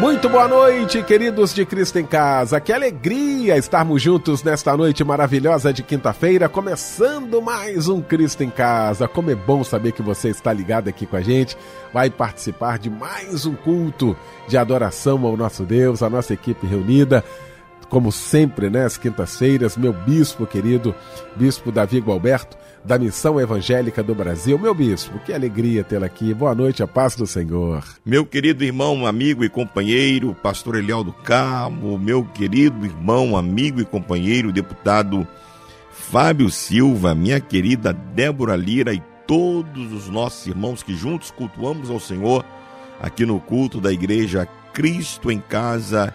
Muito boa noite, queridos de Cristo em Casa. Que alegria estarmos juntos nesta noite maravilhosa de quinta-feira, começando mais um Cristo em Casa. Como é bom saber que você está ligado aqui com a gente, vai participar de mais um culto de adoração ao nosso Deus, a nossa equipe reunida como sempre, né, quintas-feiras, meu bispo querido, bispo Davi Gualberto, da Missão Evangélica do Brasil. Meu bispo, que alegria tê-lo aqui. Boa noite, a paz do Senhor. Meu querido irmão, amigo e companheiro, pastor Eliel do Carmo, meu querido irmão, amigo e companheiro, deputado Fábio Silva, minha querida Débora Lira e todos os nossos irmãos que juntos cultuamos ao Senhor aqui no culto da igreja Cristo em Casa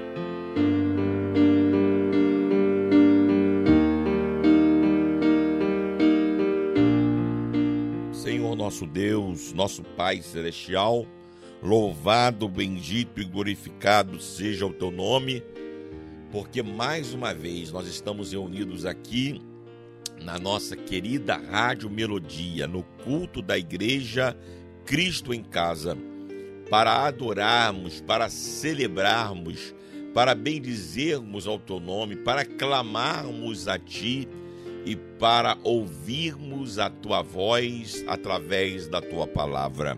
Nosso Deus, nosso Pai Celestial, louvado, bendito e glorificado seja o teu nome, porque mais uma vez nós estamos reunidos aqui na nossa querida Rádio Melodia, no culto da igreja Cristo em Casa, para adorarmos, para celebrarmos, para bendizermos ao teu nome, para clamarmos a ti e para ouvirmos a tua voz através da tua palavra.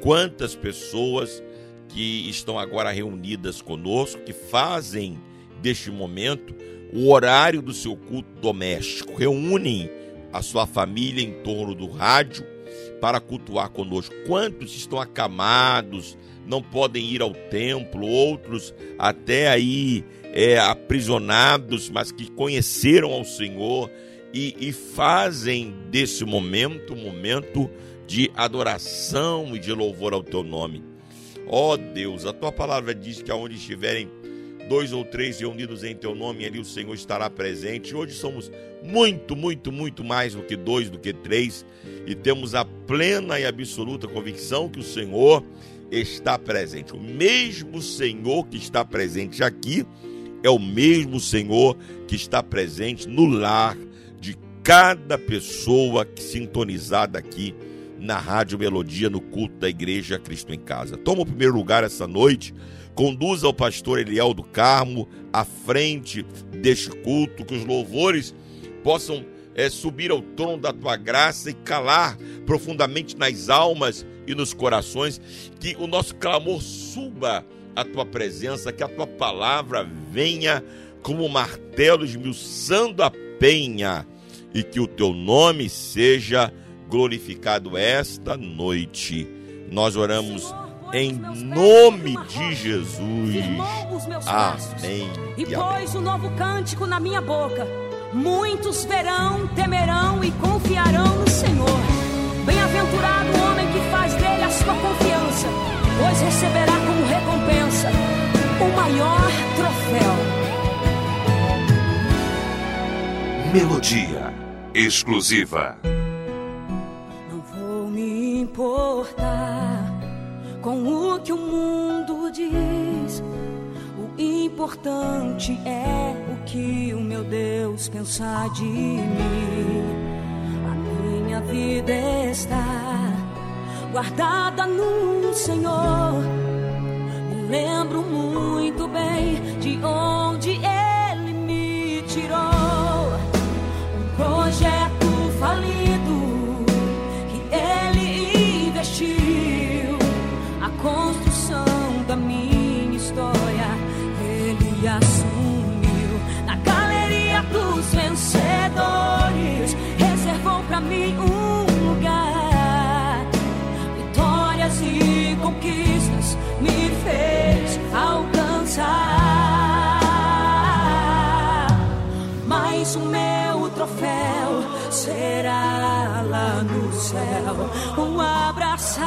Quantas pessoas que estão agora reunidas conosco, que fazem deste momento o horário do seu culto doméstico, reúnem a sua família em torno do rádio para cultuar conosco. Quantos estão acamados, não podem ir ao templo, outros até aí é, aprisionados, mas que conheceram ao Senhor e, e fazem desse momento um momento de adoração e de louvor ao teu nome. Ó oh Deus, a tua palavra diz que aonde estiverem dois ou três reunidos em teu nome, ali o Senhor estará presente. Hoje somos muito, muito, muito mais do que dois, do que três, e temos a plena e absoluta convicção que o Senhor está presente. O mesmo Senhor que está presente aqui é o mesmo Senhor que está presente no lar de cada pessoa sintonizada aqui na Rádio Melodia, no culto da Igreja Cristo em Casa. Toma o primeiro lugar essa noite, conduza o pastor Eliel do Carmo à frente deste culto, que os louvores possam é, subir ao trono da tua graça e calar profundamente nas almas e nos corações, que o nosso clamor suba à tua presença, que a tua palavra venha como martelo esmiuçando a penha e que o teu nome seja glorificado esta noite. Nós oramos em nome de Jesus. Amém. E pôs um novo cântico na minha boca. Muitos verão, temerão e confiarão no Senhor. Bem-aventurado o homem que faz dele a sua confiança, pois receberá o maior troféu. Melodia exclusiva. Não vou me importar com o que o mundo diz. O importante é o que o meu Deus pensar de mim. A minha vida está guardada no Senhor lembro muito bem de onde ele me tirou. Um projeto falido que ele investiu. A construção da minha história ele assumiu. Na galeria dos vencedores, reservou para mim um. será lá no céu um abraçar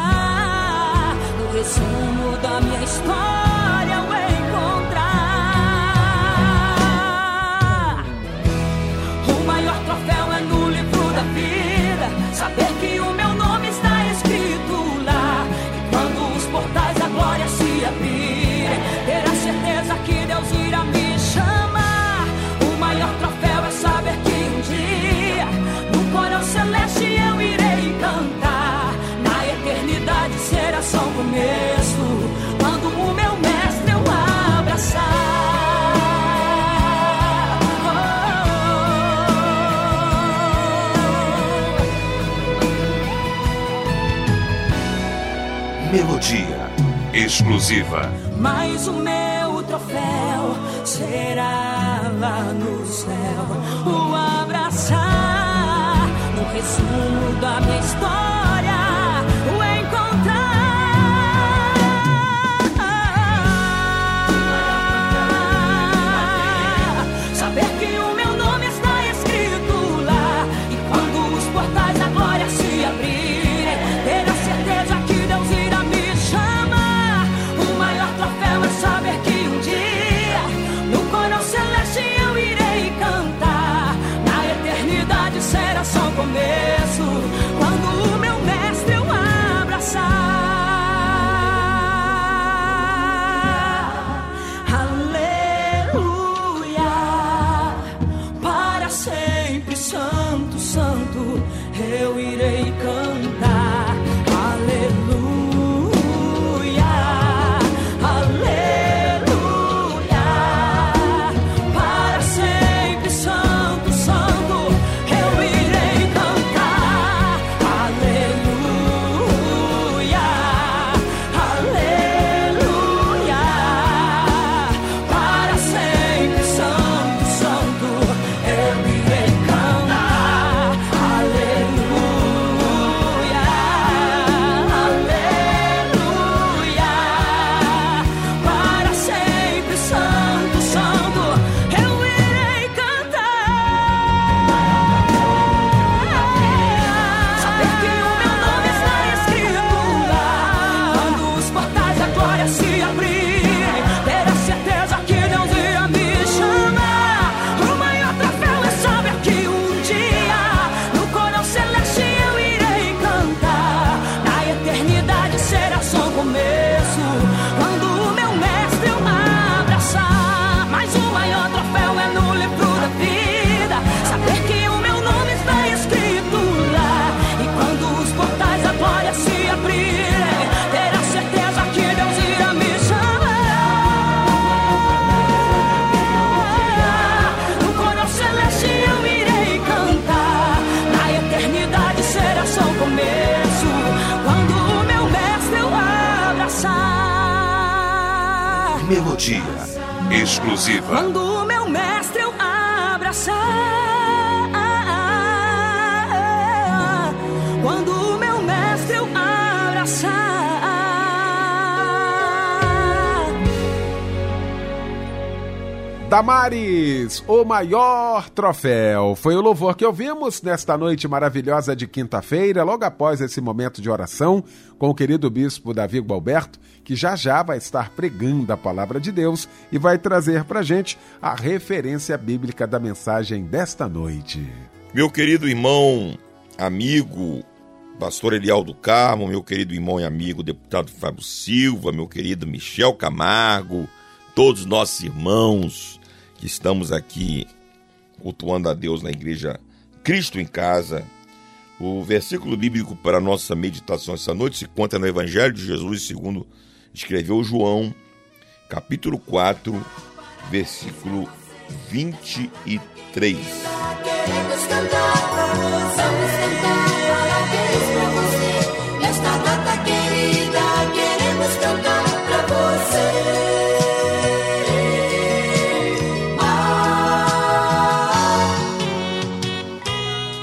no resumo da minha história. dia, exclusiva. Mas o meu troféu será lá no céu. O abraçar no resumo da minha história. exclusiva. Mandou Damares, o maior troféu. Foi o louvor que ouvimos nesta noite maravilhosa de quinta-feira, logo após esse momento de oração com o querido bispo Davi Gualberto, que já já vai estar pregando a palavra de Deus e vai trazer para gente a referência bíblica da mensagem desta noite. Meu querido irmão, amigo, pastor Elialdo Carmo, meu querido irmão e amigo, deputado Fábio Silva, meu querido Michel Camargo, todos nossos irmãos que estamos aqui cultuando a Deus na igreja Cristo em Casa. O versículo bíblico para a nossa meditação essa noite se conta no Evangelho de Jesus, segundo escreveu João, capítulo 4, versículo 23. Queremos cantar, vamos cantar para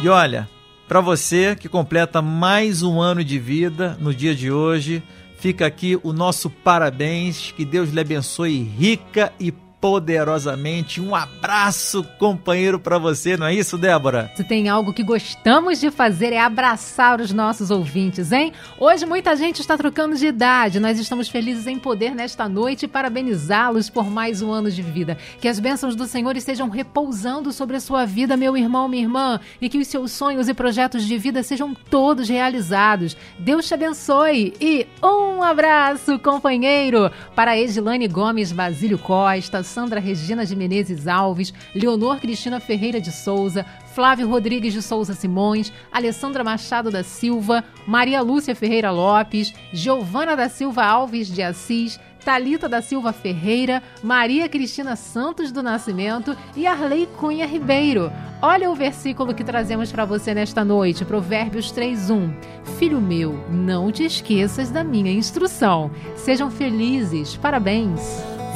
E olha, para você que completa mais um ano de vida no dia de hoje, fica aqui o nosso parabéns, que Deus lhe abençoe rica e poderosamente. Um abraço, companheiro, para você, não é isso, Débora? Se tem algo que gostamos de fazer é abraçar os nossos ouvintes, hein? Hoje muita gente está trocando de idade. Nós estamos felizes em poder nesta noite parabenizá-los por mais um ano de vida. Que as bênçãos do Senhor estejam repousando sobre a sua vida, meu irmão, minha irmã, e que os seus sonhos e projetos de vida sejam todos realizados. Deus te abençoe e um abraço, companheiro, para Edilane Gomes Basílio Costa, Sandra Regina de Menezes Alves, Leonor Cristina Ferreira de Souza, Flávio Rodrigues de Souza Simões, Alessandra Machado da Silva, Maria Lúcia Ferreira Lopes, Giovana da Silva Alves de Assis, Talita da Silva Ferreira, Maria Cristina Santos do Nascimento e Arley Cunha Ribeiro. Olha o versículo que trazemos para você nesta noite, Provérbios 3:1. Filho meu, não te esqueças da minha instrução. Sejam felizes. Parabéns.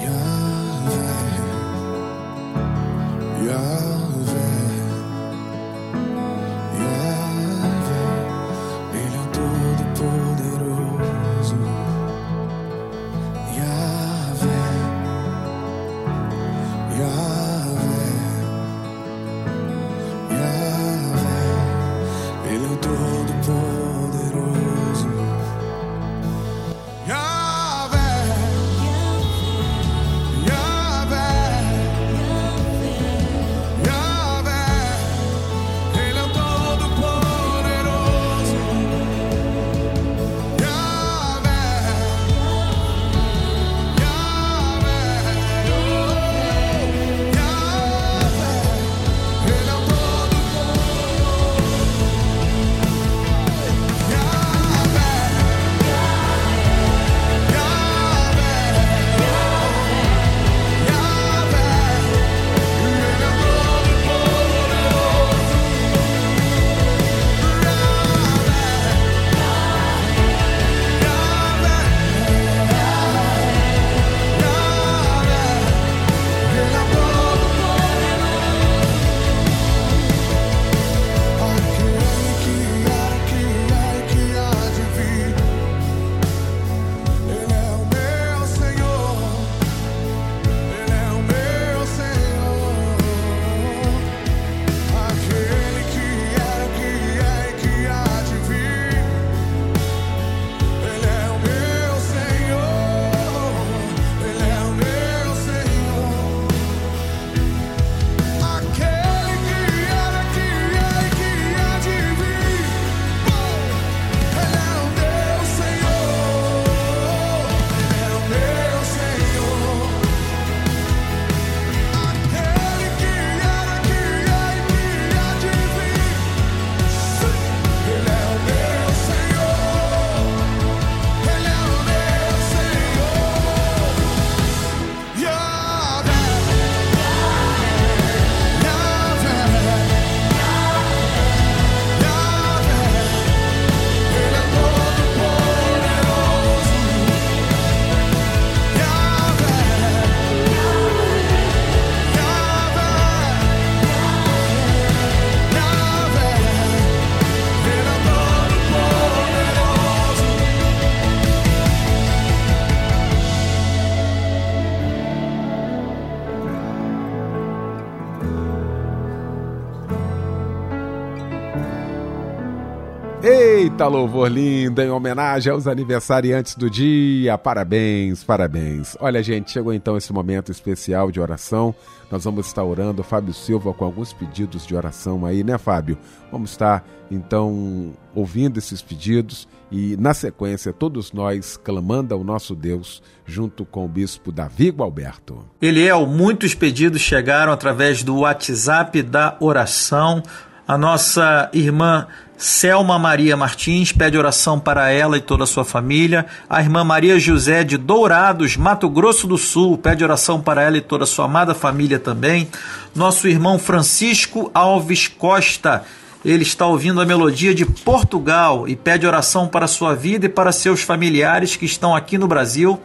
Ele é Eita, louvor lindo, em homenagem aos aniversariantes do dia. Parabéns, parabéns. Olha, gente, chegou então esse momento especial de oração. Nós vamos estar orando, Fábio Silva, com alguns pedidos de oração aí, né, Fábio? Vamos estar, então, ouvindo esses pedidos e, na sequência, todos nós clamando ao nosso Deus, junto com o bispo Davi Gualberto. Eliel, muitos pedidos chegaram através do WhatsApp da oração. A nossa irmã Selma Maria Martins pede oração para ela e toda a sua família. A irmã Maria José de Dourados, Mato Grosso do Sul, pede oração para ela e toda a sua amada família também. Nosso irmão Francisco Alves Costa, ele está ouvindo a melodia de Portugal e pede oração para sua vida e para seus familiares que estão aqui no Brasil.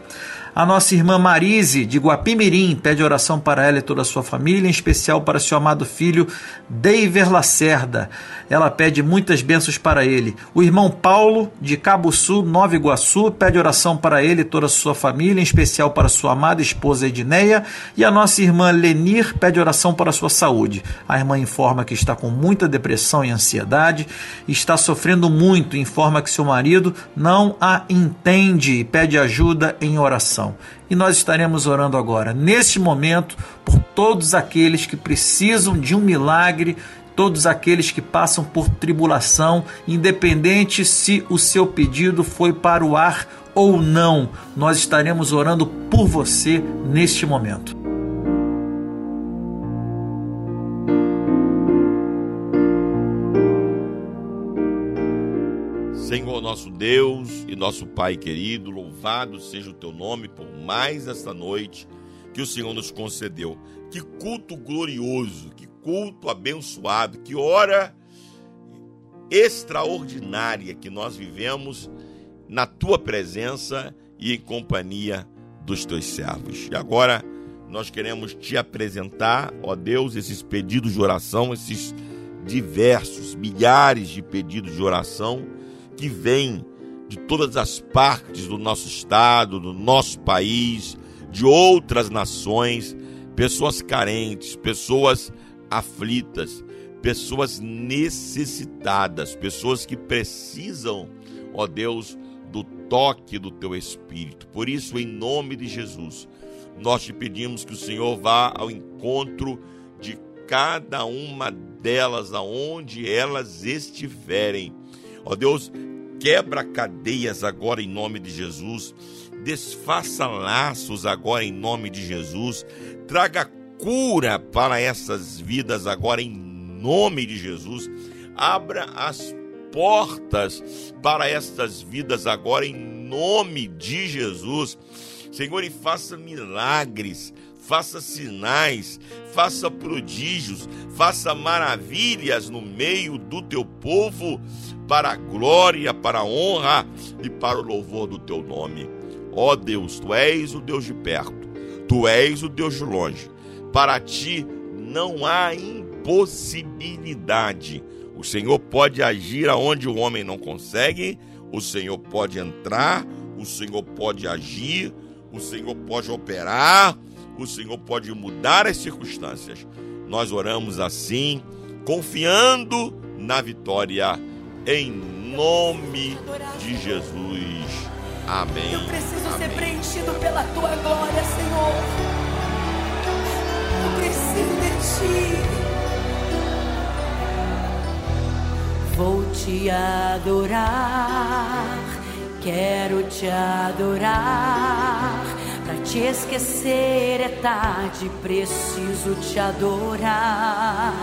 A nossa irmã Marise, de Guapimirim, pede oração para ela e toda a sua família, em especial para seu amado filho, Deiver Lacerda. Ela pede muitas bênçãos para ele. O irmão Paulo, de Cabo Sul, Nova Iguaçu, pede oração para ele e toda a sua família, em especial para sua amada esposa Edneia. E a nossa irmã Lenir pede oração para sua saúde. A irmã informa que está com muita depressão e ansiedade, está sofrendo muito, informa que seu marido não a entende e pede ajuda em oração. E nós estaremos orando agora, neste momento, por todos aqueles que precisam de um milagre, todos aqueles que passam por tribulação, independente se o seu pedido foi para o ar ou não, nós estaremos orando por você neste momento. Senhor nosso Deus e nosso Pai querido, louvado seja o teu nome por mais esta noite que o Senhor nos concedeu. Que culto glorioso, que culto abençoado, que hora extraordinária que nós vivemos na tua presença e em companhia dos teus servos. E agora nós queremos te apresentar, ó Deus, esses pedidos de oração, esses diversos, milhares de pedidos de oração que vêm de todas as partes do nosso estado, do nosso país, de outras nações, pessoas carentes, pessoas aflitas, pessoas necessitadas, pessoas que precisam, ó Deus, do toque do teu espírito. Por isso, em nome de Jesus, nós te pedimos que o Senhor vá ao encontro de cada uma delas, aonde elas estiverem. Ó Deus, quebra cadeias agora em nome de Jesus, desfaça laços agora em nome de Jesus, traga cura para essas vidas agora em nome de Jesus, abra as portas para estas vidas agora em nome de Jesus. Senhor, e faça milagres, faça sinais, faça prodígios, faça maravilhas no meio do teu povo, para a glória, para a honra e para o louvor do teu nome. Ó Deus, tu és o Deus de perto, tu és o Deus de longe. Para ti não há impossibilidade. O Senhor pode agir aonde o homem não consegue, o Senhor pode entrar, o Senhor pode agir, o Senhor pode operar, o Senhor pode mudar as circunstâncias. Nós oramos assim, confiando na vitória, em nome de Jesus. Amém. Eu preciso ser Amém. preenchido pela tua glória, Senhor. Eu preciso de ti. Vou te adorar, quero te adorar. Pra te esquecer é tarde, preciso te adorar.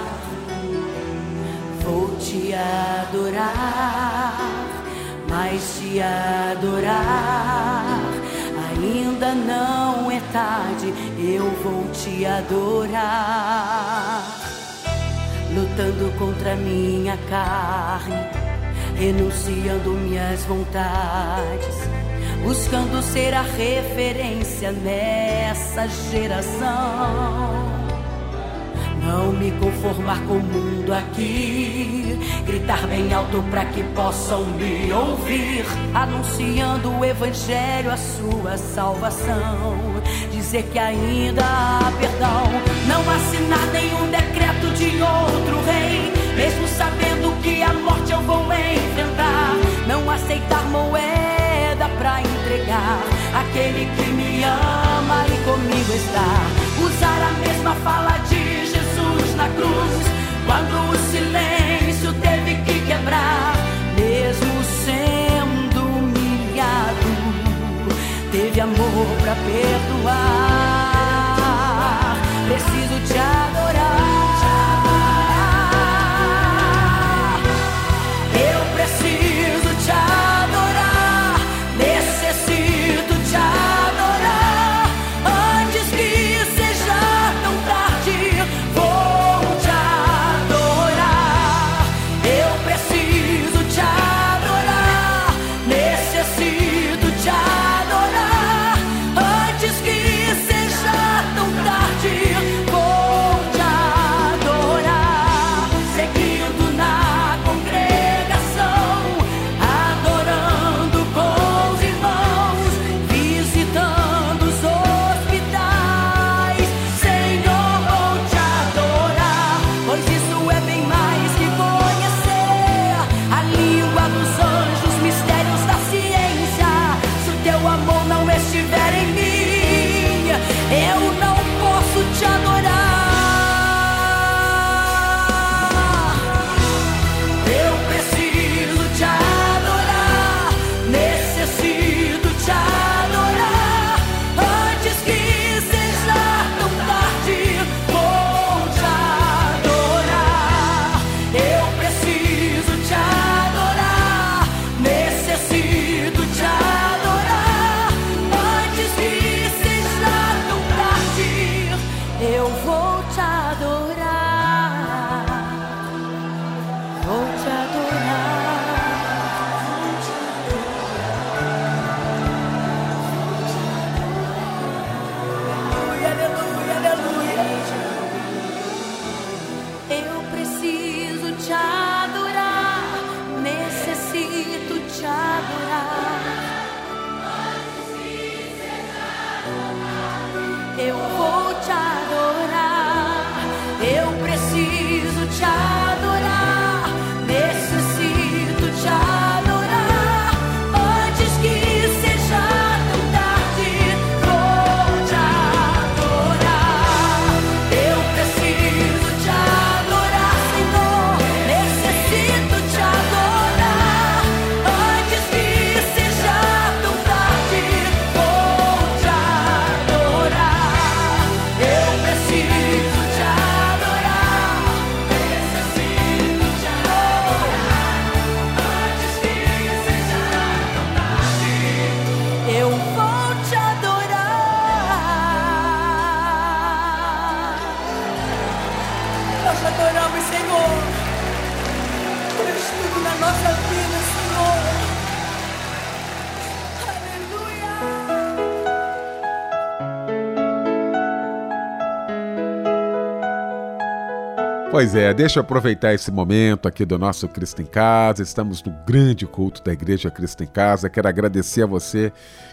Vou te adorar, mas te adorar. Ainda não é tarde, eu vou te adorar. Lutando contra minha carne, renunciando minhas vontades, buscando ser a referência nessa geração. Não me conformar com o mundo aqui. Gritar bem alto para que possam me ouvir. Anunciando o Evangelho, a sua salvação. Dizer que ainda há perdão. Não assinar nenhum decreto de outro rei. Mesmo sabendo que a morte eu vou enfrentar. Não aceitar moeda pra entregar. Aquele que me ama e comigo está. Usar a mesma fala de Jesus na cruz. Quando o silêncio teve que quebrar, mesmo sendo humilhado, teve amor pra perdoar. Preciso te adorar. Adoramos, Senhor. És tudo na nossa vida, Senhor. Aleluia. Pois é, deixa eu aproveitar esse momento aqui do nosso Cristo em Casa. Estamos no grande culto da Igreja Cristo em Casa. Quero agradecer a você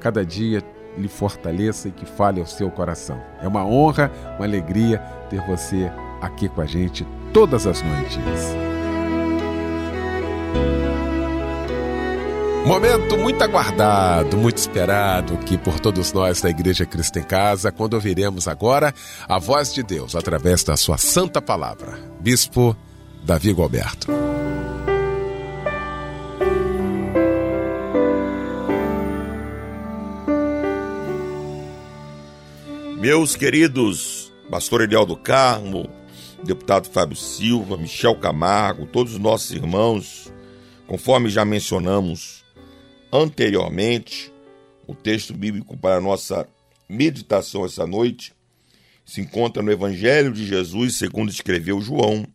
cada dia, lhe fortaleça e que fale ao seu coração. É uma honra, uma alegria ter você aqui com a gente todas as noites. Momento muito aguardado, muito esperado aqui por todos nós da Igreja Cristo em Casa, quando ouviremos agora a voz de Deus através da sua santa palavra. Bispo Davi Gualberto. Meus queridos pastor Eliel do Carmo, deputado Fábio Silva, Michel Camargo, todos os nossos irmãos, conforme já mencionamos anteriormente, o texto bíblico para a nossa meditação essa noite se encontra no Evangelho de Jesus, segundo escreveu João,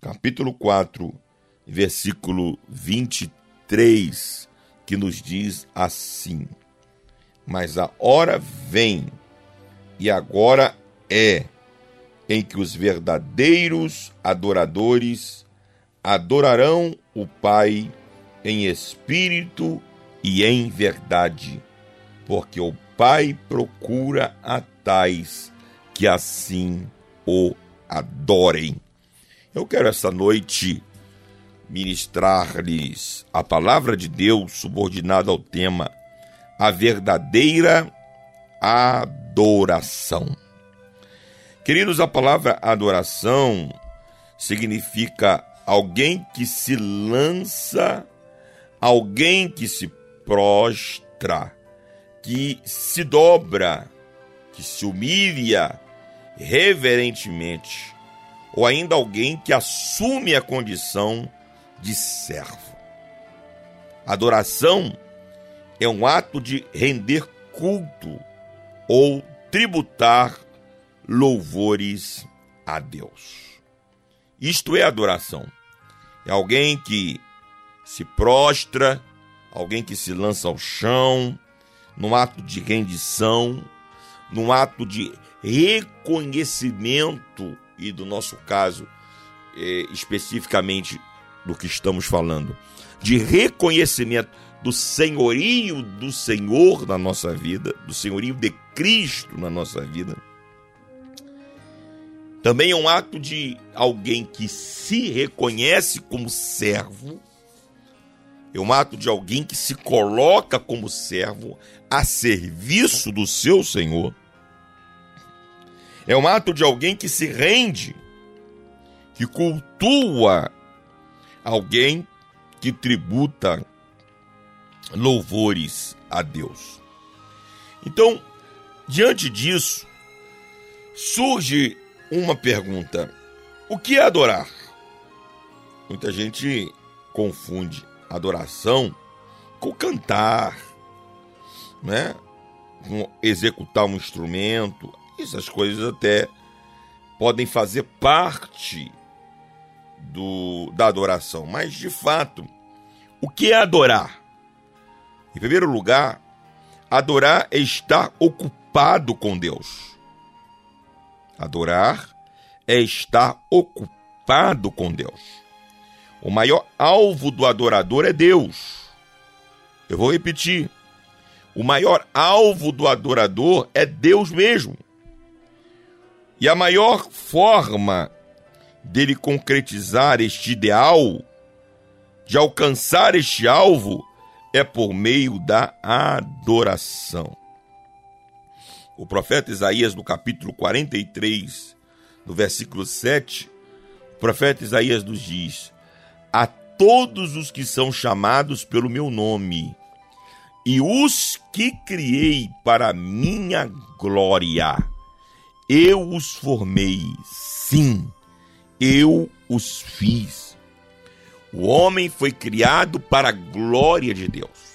capítulo 4, versículo 23, que nos diz assim: Mas a hora vem, e agora é, em que os verdadeiros adoradores adorarão o Pai em espírito e em verdade, porque o Pai procura a tais que assim o adorem. Eu quero essa noite ministrar-lhes a palavra de Deus subordinada ao tema a verdadeira adoração. Queridos, a palavra adoração significa alguém que se lança, alguém que se prostra, que se dobra, que se humilha reverentemente, ou ainda alguém que assume a condição de servo. Adoração é um ato de render culto ou tributar louvores a Deus. Isto é adoração. É alguém que se prostra, alguém que se lança ao chão, num ato de rendição, num ato de reconhecimento, e do nosso caso, eh, especificamente do que estamos falando, de reconhecimento do senhorio do Senhor na nossa vida, do senhorio de Cristo na nossa vida. Também é um ato de alguém que se reconhece como servo. É um ato de alguém que se coloca como servo a serviço do seu Senhor. É um ato de alguém que se rende, que cultua alguém que tributa louvores a Deus. Então, diante disso, surge uma pergunta: o que é adorar? Muita gente confunde adoração com cantar, né? Com executar um instrumento. Essas coisas até podem fazer parte do, da adoração, mas de fato, o que é adorar? Em primeiro lugar, adorar é estar ocupado com Deus. Adorar é estar ocupado com Deus. O maior alvo do adorador é Deus. Eu vou repetir. O maior alvo do adorador é Deus mesmo. E a maior forma dele concretizar este ideal, de alcançar este alvo, é por meio da adoração. O profeta Isaías, no capítulo 43, no versículo 7, o profeta Isaías nos diz: A todos os que são chamados pelo meu nome, e os que criei para minha glória, eu os formei, sim, eu os fiz. O homem foi criado para a glória de Deus.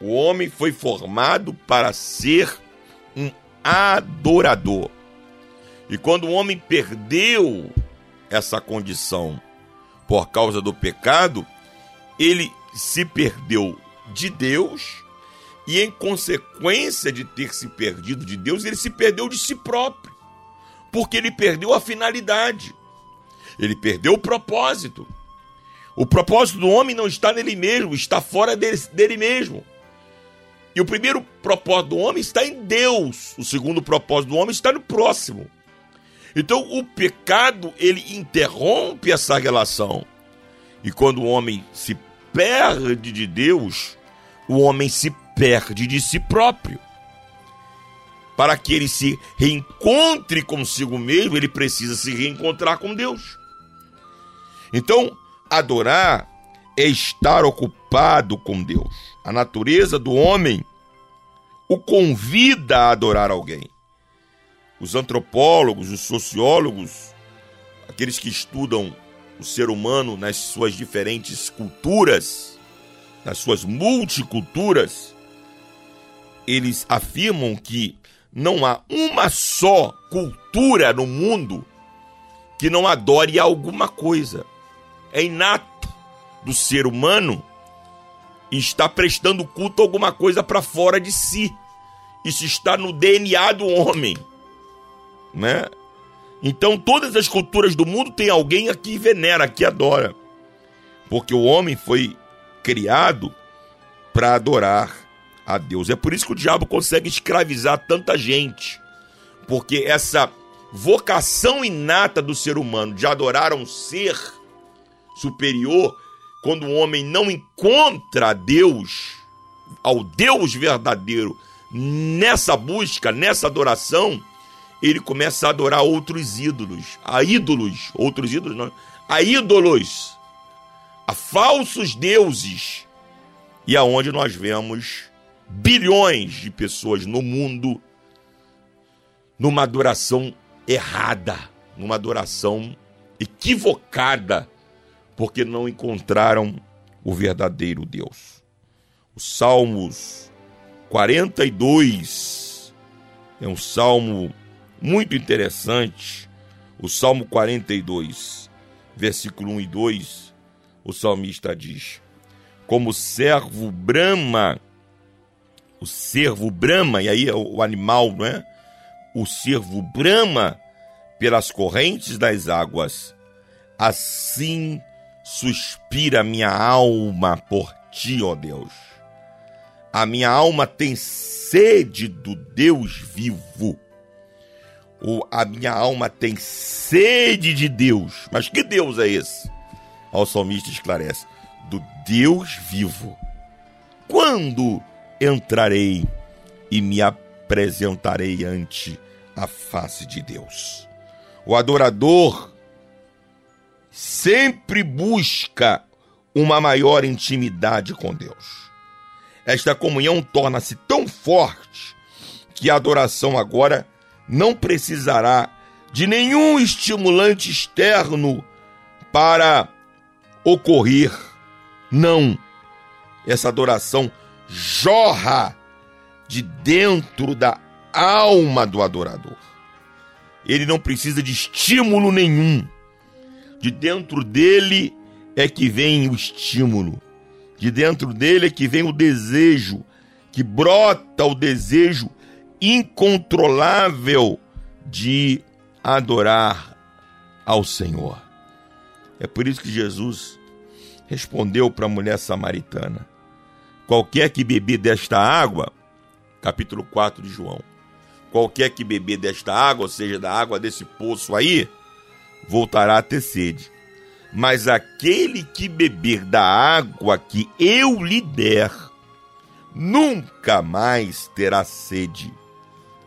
O homem foi formado para ser um adorador. E quando o homem perdeu essa condição por causa do pecado, ele se perdeu de Deus e, em consequência de ter se perdido de Deus, ele se perdeu de si próprio, porque ele perdeu a finalidade, ele perdeu o propósito. O propósito do homem não está nele mesmo, está fora dele, dele mesmo. E o primeiro propósito do homem está em Deus, o segundo propósito do homem está no próximo. Então o pecado ele interrompe essa relação. E quando o homem se perde de Deus, o homem se perde de si próprio. Para que ele se reencontre consigo mesmo, ele precisa se reencontrar com Deus. Então, adorar é estar ocupado com Deus. A natureza do homem o convida a adorar alguém. Os antropólogos, os sociólogos, aqueles que estudam o ser humano nas suas diferentes culturas, nas suas multiculturas, eles afirmam que não há uma só cultura no mundo que não adore alguma coisa. É inato do ser humano estar prestando culto a alguma coisa para fora de si. Isso está no DNA do homem, né? Então todas as culturas do mundo tem alguém a que venera, que adora. Porque o homem foi criado para adorar a Deus. É por isso que o diabo consegue escravizar tanta gente. Porque essa vocação inata do ser humano de adorar um ser superior, quando o homem não encontra Deus, ao Deus verdadeiro, nessa busca, nessa adoração, ele começa a adorar outros ídolos, a ídolos, outros ídolos não, a ídolos, a falsos deuses. E aonde nós vemos bilhões de pessoas no mundo numa adoração errada, numa adoração equivocada, porque não encontraram o verdadeiro Deus. Os Salmos 42 é um salmo muito interessante. O Salmo 42, versículo 1 e 2, o salmista diz: Como o servo brama, o servo brama, e aí é o animal, não é? O servo brama pelas correntes das águas, assim suspira minha alma por ti, ó Deus. A minha alma tem sede do Deus vivo. O, a minha alma tem sede de Deus. Mas que Deus é esse? O salmista esclarece: do Deus vivo. Quando entrarei e me apresentarei ante a face de Deus? O adorador sempre busca uma maior intimidade com Deus. Esta comunhão torna-se tão forte que a adoração agora não precisará de nenhum estimulante externo para ocorrer. Não. Essa adoração jorra de dentro da alma do adorador. Ele não precisa de estímulo nenhum. De dentro dele é que vem o estímulo. De dentro dele é que vem o desejo, que brota o desejo incontrolável de adorar ao Senhor. É por isso que Jesus respondeu para a mulher samaritana: Qualquer que beber desta água, capítulo 4 de João, qualquer que beber desta água, ou seja, da água desse poço aí, voltará a ter sede. Mas aquele que beber da água que eu lhe der, nunca mais terá sede.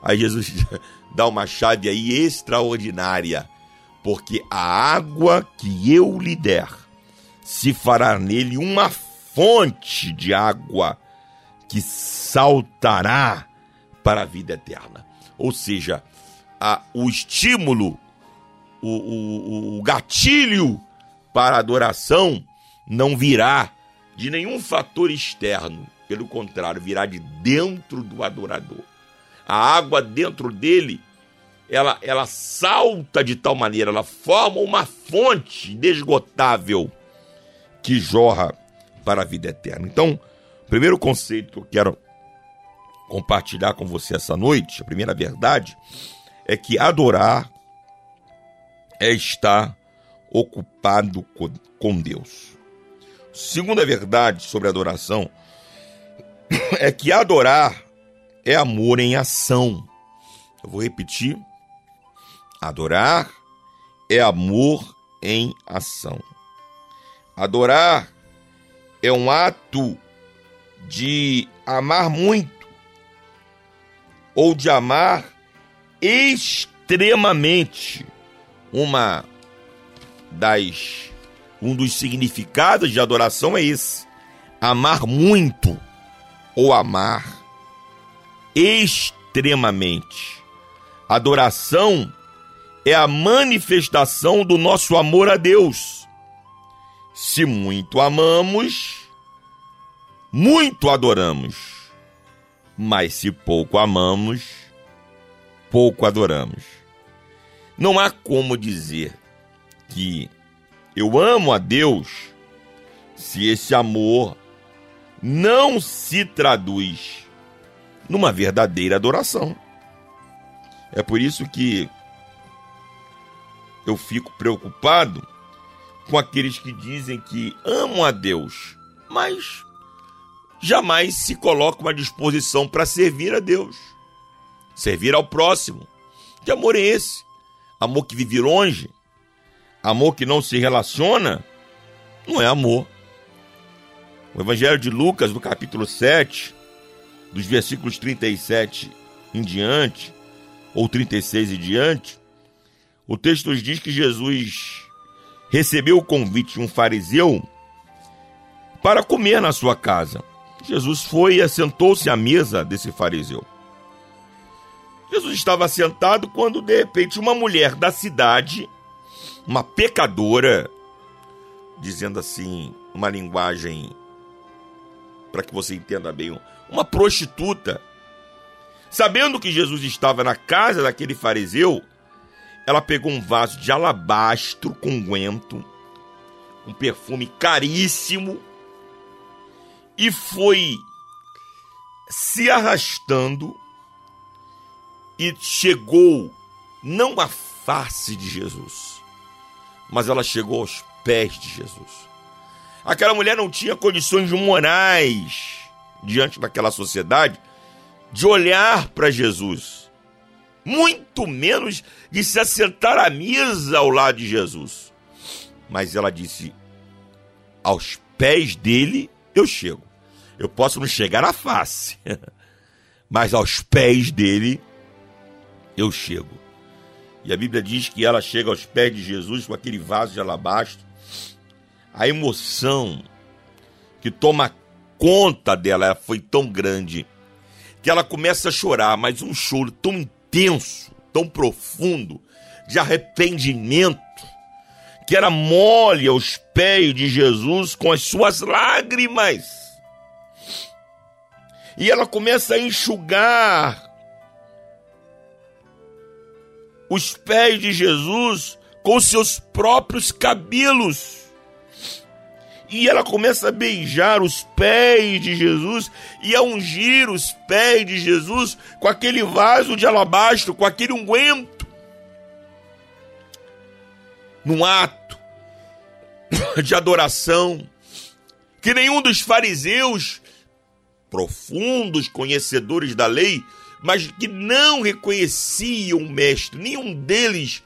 Aí Jesus dá uma chave aí extraordinária, porque a água que eu lhe der se fará nele uma fonte de água que saltará para a vida eterna. Ou seja, a, o estímulo, o, o, o gatilho para a adoração não virá de nenhum fator externo, pelo contrário, virá de dentro do adorador. A água dentro dele, ela, ela salta de tal maneira, ela forma uma fonte inesgotável que jorra para a vida eterna. Então, o primeiro conceito que eu quero compartilhar com você essa noite, a primeira verdade, é que adorar é estar ocupado com Deus. Segunda verdade sobre adoração é que adorar é amor em ação. Eu vou repetir. Adorar é amor em ação. Adorar é um ato de amar muito ou de amar extremamente. Uma das um dos significados de adoração é esse: amar muito ou amar extremamente. Adoração é a manifestação do nosso amor a Deus. Se muito amamos, muito adoramos. Mas se pouco amamos, pouco adoramos. Não há como dizer que eu amo a Deus se esse amor não se traduz numa verdadeira adoração. É por isso que eu fico preocupado com aqueles que dizem que amam a Deus, mas jamais se colocam à disposição para servir a Deus, servir ao próximo. Que amor é esse? Amor que vive longe? Amor que não se relaciona? Não é amor. O Evangelho de Lucas, no capítulo 7, dos versículos 37 em diante, ou 36 em diante, o texto diz que Jesus recebeu o convite de um fariseu para comer na sua casa. Jesus foi e assentou-se à mesa desse fariseu. Jesus estava sentado quando, de repente, uma mulher da cidade, uma pecadora, dizendo assim, uma linguagem para que você entenda bem, uma prostituta, sabendo que Jesus estava na casa daquele fariseu, ela pegou um vaso de alabastro com unguento, um perfume caríssimo, e foi se arrastando e chegou não à face de Jesus, mas ela chegou aos pés de Jesus. Aquela mulher não tinha condições morais diante daquela sociedade de olhar para Jesus, muito menos de se assentar à mesa ao lado de Jesus. Mas ela disse: aos pés dele eu chego. Eu posso não chegar à face, mas aos pés dele eu chego. E a Bíblia diz que ela chega aos pés de Jesus com aquele vaso de alabastro. A emoção que toma conta dela foi tão grande que ela começa a chorar, mas um choro tão intenso, tão profundo, de arrependimento, que ela molha aos pés de Jesus com as suas lágrimas e ela começa a enxugar os pés de Jesus com seus próprios cabelos. E ela começa a beijar os pés de Jesus e a ungir os pés de Jesus com aquele vaso de alabastro, com aquele unguento. Num ato de adoração que nenhum dos fariseus, profundos conhecedores da lei, mas que não reconheciam o mestre, nenhum deles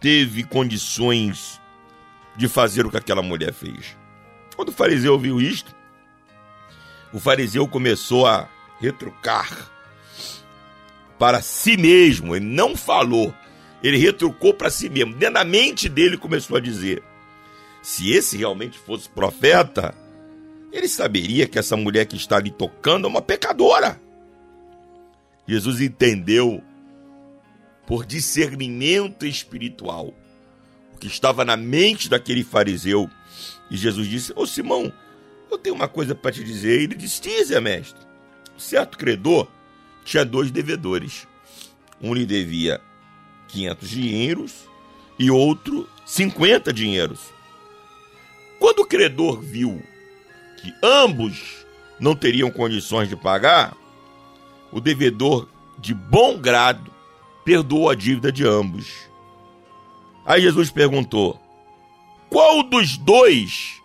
teve condições de fazer o que aquela mulher fez. Quando o fariseu viu isto, o fariseu começou a retrucar para si mesmo. Ele não falou, ele retrucou para si mesmo. Dentro da mente dele começou a dizer: se esse realmente fosse profeta, ele saberia que essa mulher que está ali tocando é uma pecadora. Jesus entendeu por discernimento espiritual o que estava na mente daquele fariseu. E Jesus disse: Ô Simão, eu tenho uma coisa para te dizer. Ele disse: Dize, mestre. Certo credor tinha dois devedores. Um lhe devia 500 dinheiros e outro 50 dinheiros. Quando o credor viu que ambos não teriam condições de pagar, o devedor, de bom grado, perdoou a dívida de ambos. Aí Jesus perguntou: Qual dos dois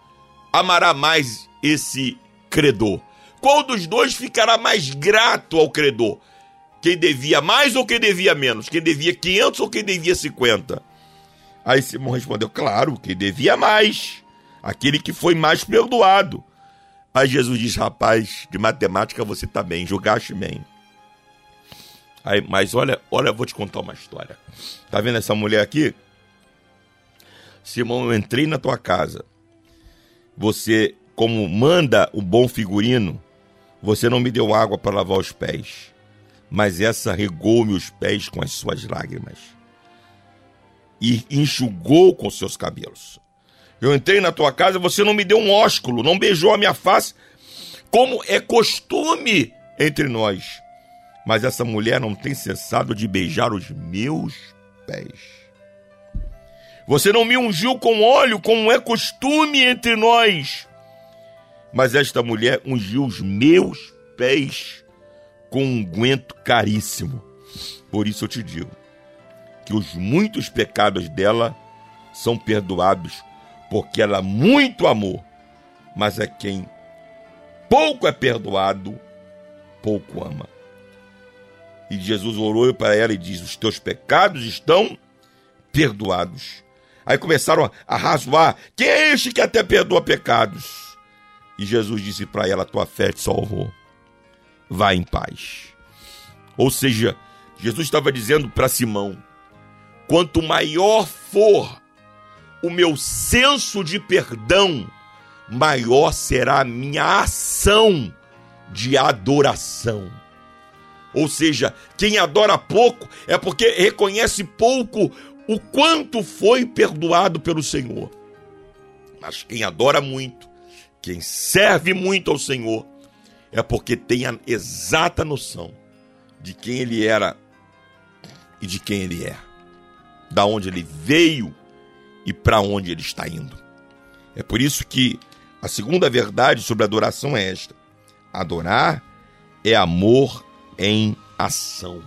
amará mais esse credor? Qual dos dois ficará mais grato ao credor? Quem devia mais ou quem devia menos? Quem devia 500 ou quem devia 50? Aí Simão respondeu: Claro, quem devia mais. Aquele que foi mais perdoado. Aí Jesus diz: Rapaz, de matemática você tá bem, julgaste bem. Aí, mas olha, olha, eu vou te contar uma história. Tá vendo essa mulher aqui? Simão, eu entrei na tua casa. Você, como manda o bom figurino, você não me deu água para lavar os pés, mas essa regou-me os pés com as suas lágrimas e enxugou com seus cabelos. Eu entrei na tua casa, você não me deu um ósculo, não beijou a minha face, como é costume entre nós. Mas essa mulher não tem cessado de beijar os meus pés. Você não me ungiu com óleo, como é costume entre nós. Mas esta mulher ungiu os meus pés com um unguento caríssimo. Por isso eu te digo que os muitos pecados dela são perdoados, porque ela muito amou. Mas é quem pouco é perdoado, pouco ama. E Jesus orou para ela e diz: Os teus pecados estão perdoados. Aí começaram a razoar: Quem é este que até perdoa pecados? E Jesus disse para ela: Tua fé te salvou. Vá em paz. Ou seja, Jesus estava dizendo para Simão: Quanto maior for o meu senso de perdão, maior será a minha ação de adoração. Ou seja, quem adora pouco é porque reconhece pouco o quanto foi perdoado pelo Senhor. Mas quem adora muito, quem serve muito ao Senhor, é porque tem a exata noção de quem ele era e de quem ele é, da onde ele veio e para onde ele está indo. É por isso que a segunda verdade sobre adoração é esta: adorar é amor em ação.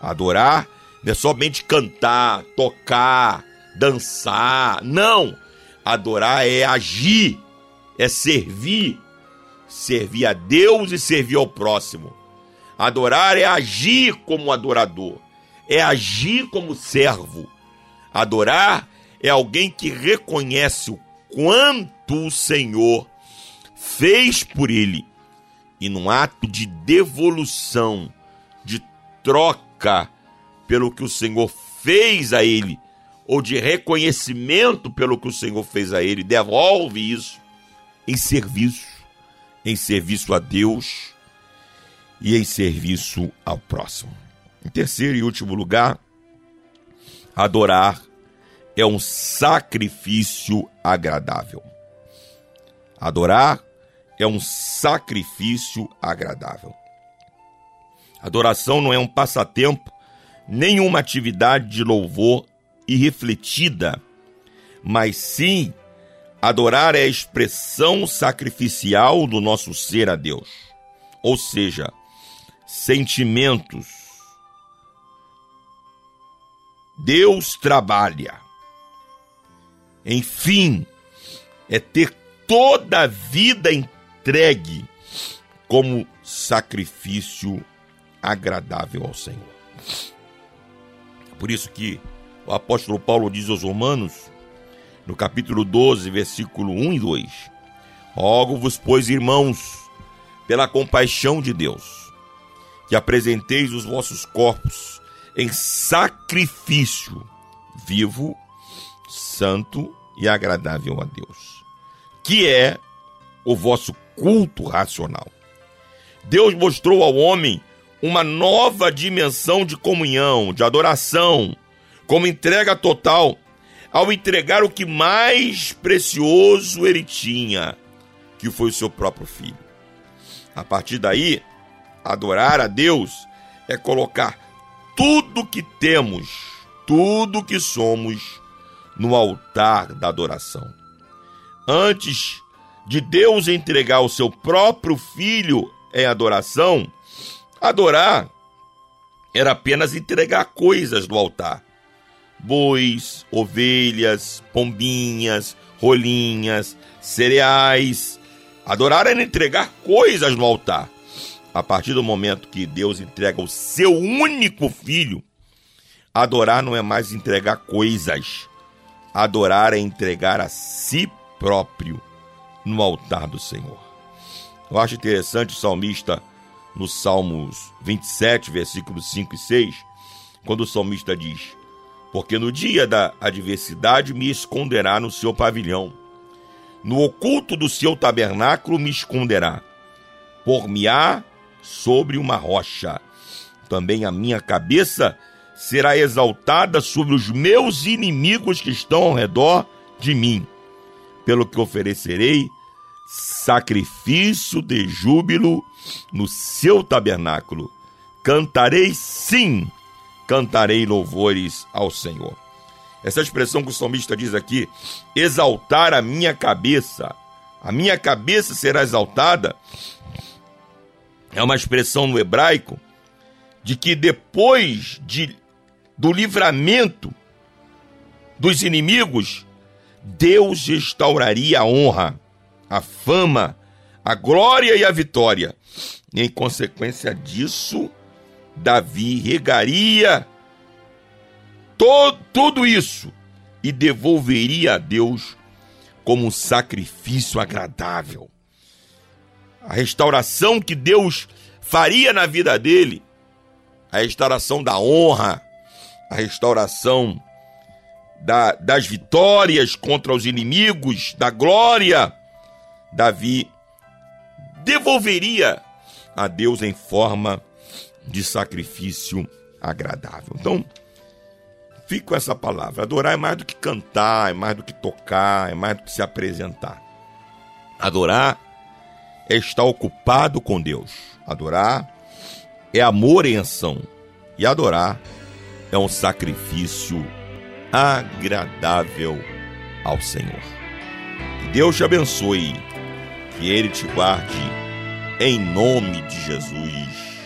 Adorar não é somente cantar, tocar, dançar. Não! Adorar é agir, é servir. Servir a Deus e servir ao próximo. Adorar é agir como adorador, é agir como servo. Adorar é alguém que reconhece o quanto o Senhor fez por ele e num ato de devolução, de troca pelo que o Senhor fez a ele, ou de reconhecimento pelo que o Senhor fez a ele, devolve isso em serviço, em serviço a Deus e em serviço ao próximo. Em terceiro e último lugar, adorar é um sacrifício agradável. Adorar é um sacrifício agradável. Adoração não é um passatempo nenhuma atividade de louvor irrefletida, mas sim adorar é a expressão sacrificial do nosso ser a Deus. Ou seja, sentimentos. Deus trabalha. Enfim, é ter toda a vida entregue como sacrifício agradável ao Senhor. Por isso que o apóstolo Paulo diz aos Romanos, no capítulo 12, versículo 1 e 2: Rogo-vos, pois, irmãos, pela compaixão de Deus, que apresenteis os vossos corpos em sacrifício vivo, santo e agradável a Deus, que é o vosso culto racional. Deus mostrou ao homem uma nova dimensão de comunhão, de adoração, como entrega total, ao entregar o que mais precioso ele tinha, que foi o seu próprio filho. A partir daí, adorar a Deus é colocar tudo que temos, tudo que somos, no altar da adoração. Antes de Deus entregar o seu próprio filho em adoração, adorar era apenas entregar coisas no altar. Bois, ovelhas, pombinhas, rolinhas, cereais. Adorar era entregar coisas no altar. A partir do momento que Deus entrega o seu único filho, adorar não é mais entregar coisas. Adorar é entregar a si próprio no altar do Senhor. Eu acho interessante o salmista, no Salmos 27, versículos 5 e 6, quando o salmista diz: Porque no dia da adversidade me esconderá no seu pavilhão, no oculto do seu tabernáculo me esconderá, por-me-á sobre uma rocha. Também a minha cabeça será exaltada sobre os meus inimigos que estão ao redor de mim, pelo que oferecerei sacrifício de júbilo no seu tabernáculo. Cantarei sim, cantarei louvores ao Senhor. Essa expressão que o salmista diz aqui, exaltar a minha cabeça, a minha cabeça será exaltada, é uma expressão no hebraico de que depois de, do livramento dos inimigos, Deus restauraria a honra a fama, a glória e a vitória. E em consequência disso, Davi regaria to tudo isso e devolveria a Deus como um sacrifício agradável. A restauração que Deus faria na vida dele, a restauração da honra, a restauração da, das vitórias contra os inimigos, da glória Davi devolveria a Deus em forma de sacrifício agradável. Então, fique com essa palavra. Adorar é mais do que cantar, é mais do que tocar, é mais do que se apresentar. Adorar é estar ocupado com Deus. Adorar é amor em ação. E adorar é um sacrifício agradável ao Senhor. Que Deus te abençoe que Ele te guarde, em nome de Jesus.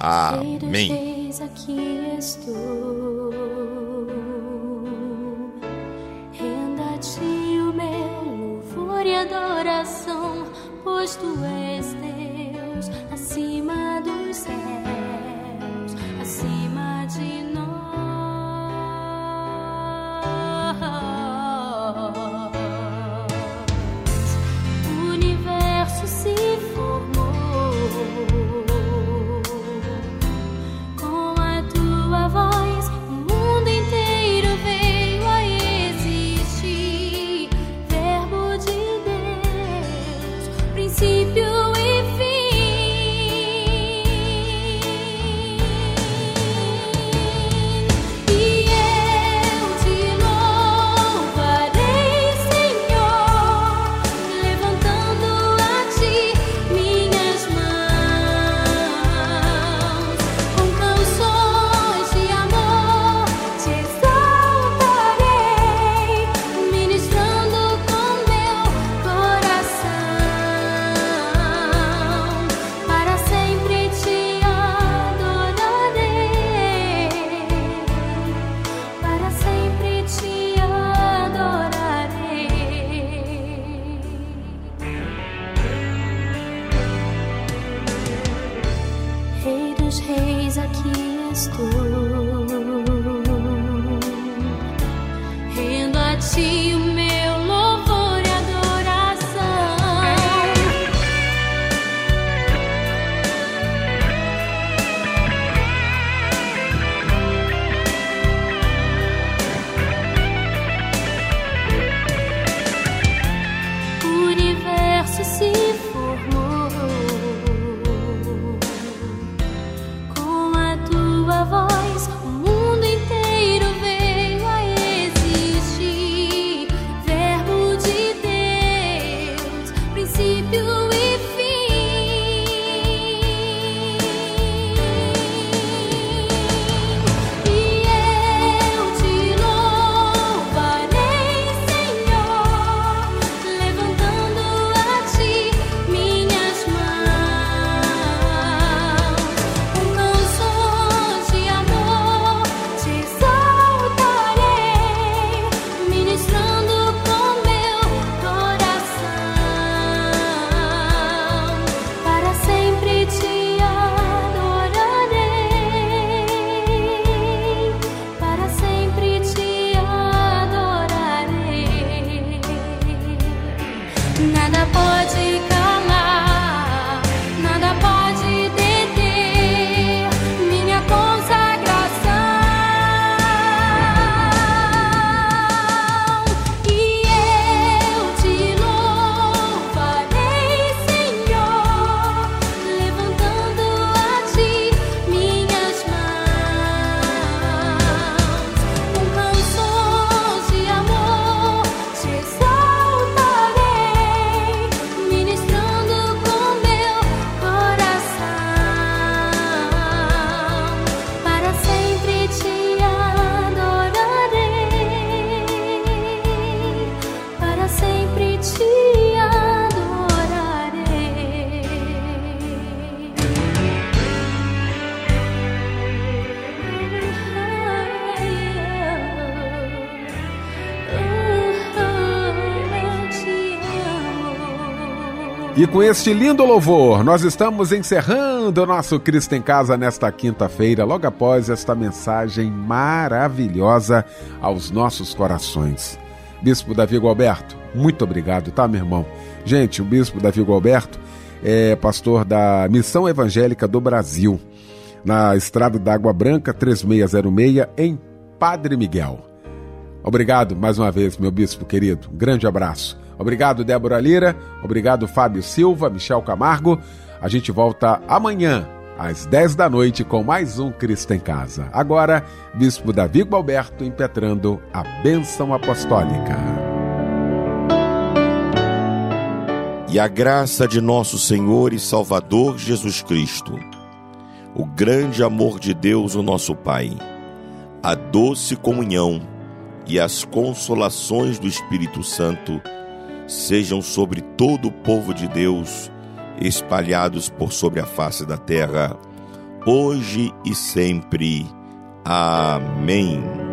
Amém. Aqui estou. Renda a ti o meu louvor e adoração, pois tu és Deus acima dos céus, acima de nós. Com este lindo louvor, nós estamos encerrando o nosso Cristo em Casa nesta quinta-feira, logo após esta mensagem maravilhosa aos nossos corações. Bispo Davi Gualberto, muito obrigado, tá, meu irmão? Gente, o Bispo Davi Gualberto é pastor da Missão Evangélica do Brasil, na Estrada da Água Branca 3606, em Padre Miguel. Obrigado mais uma vez, meu bispo querido. Grande abraço. Obrigado, Débora Lira. Obrigado, Fábio Silva, Michel Camargo. A gente volta amanhã, às 10 da noite, com mais um Cristo em Casa. Agora, Bispo Davi Gualberto impetrando a bênção apostólica. E a graça de nosso Senhor e Salvador Jesus Cristo, o grande amor de Deus, o nosso Pai, a doce comunhão e as consolações do Espírito Santo sejam sobre todo o povo de Deus, espalhados por sobre a face da terra, hoje e sempre. Amém.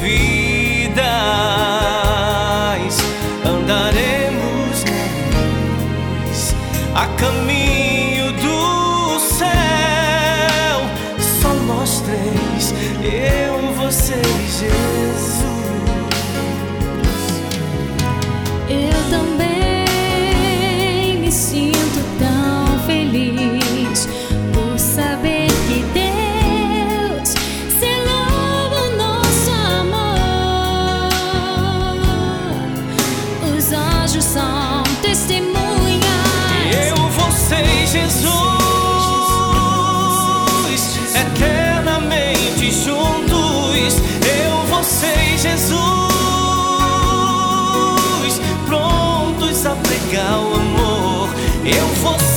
Vidas andaremos na luz a caminho Eu, você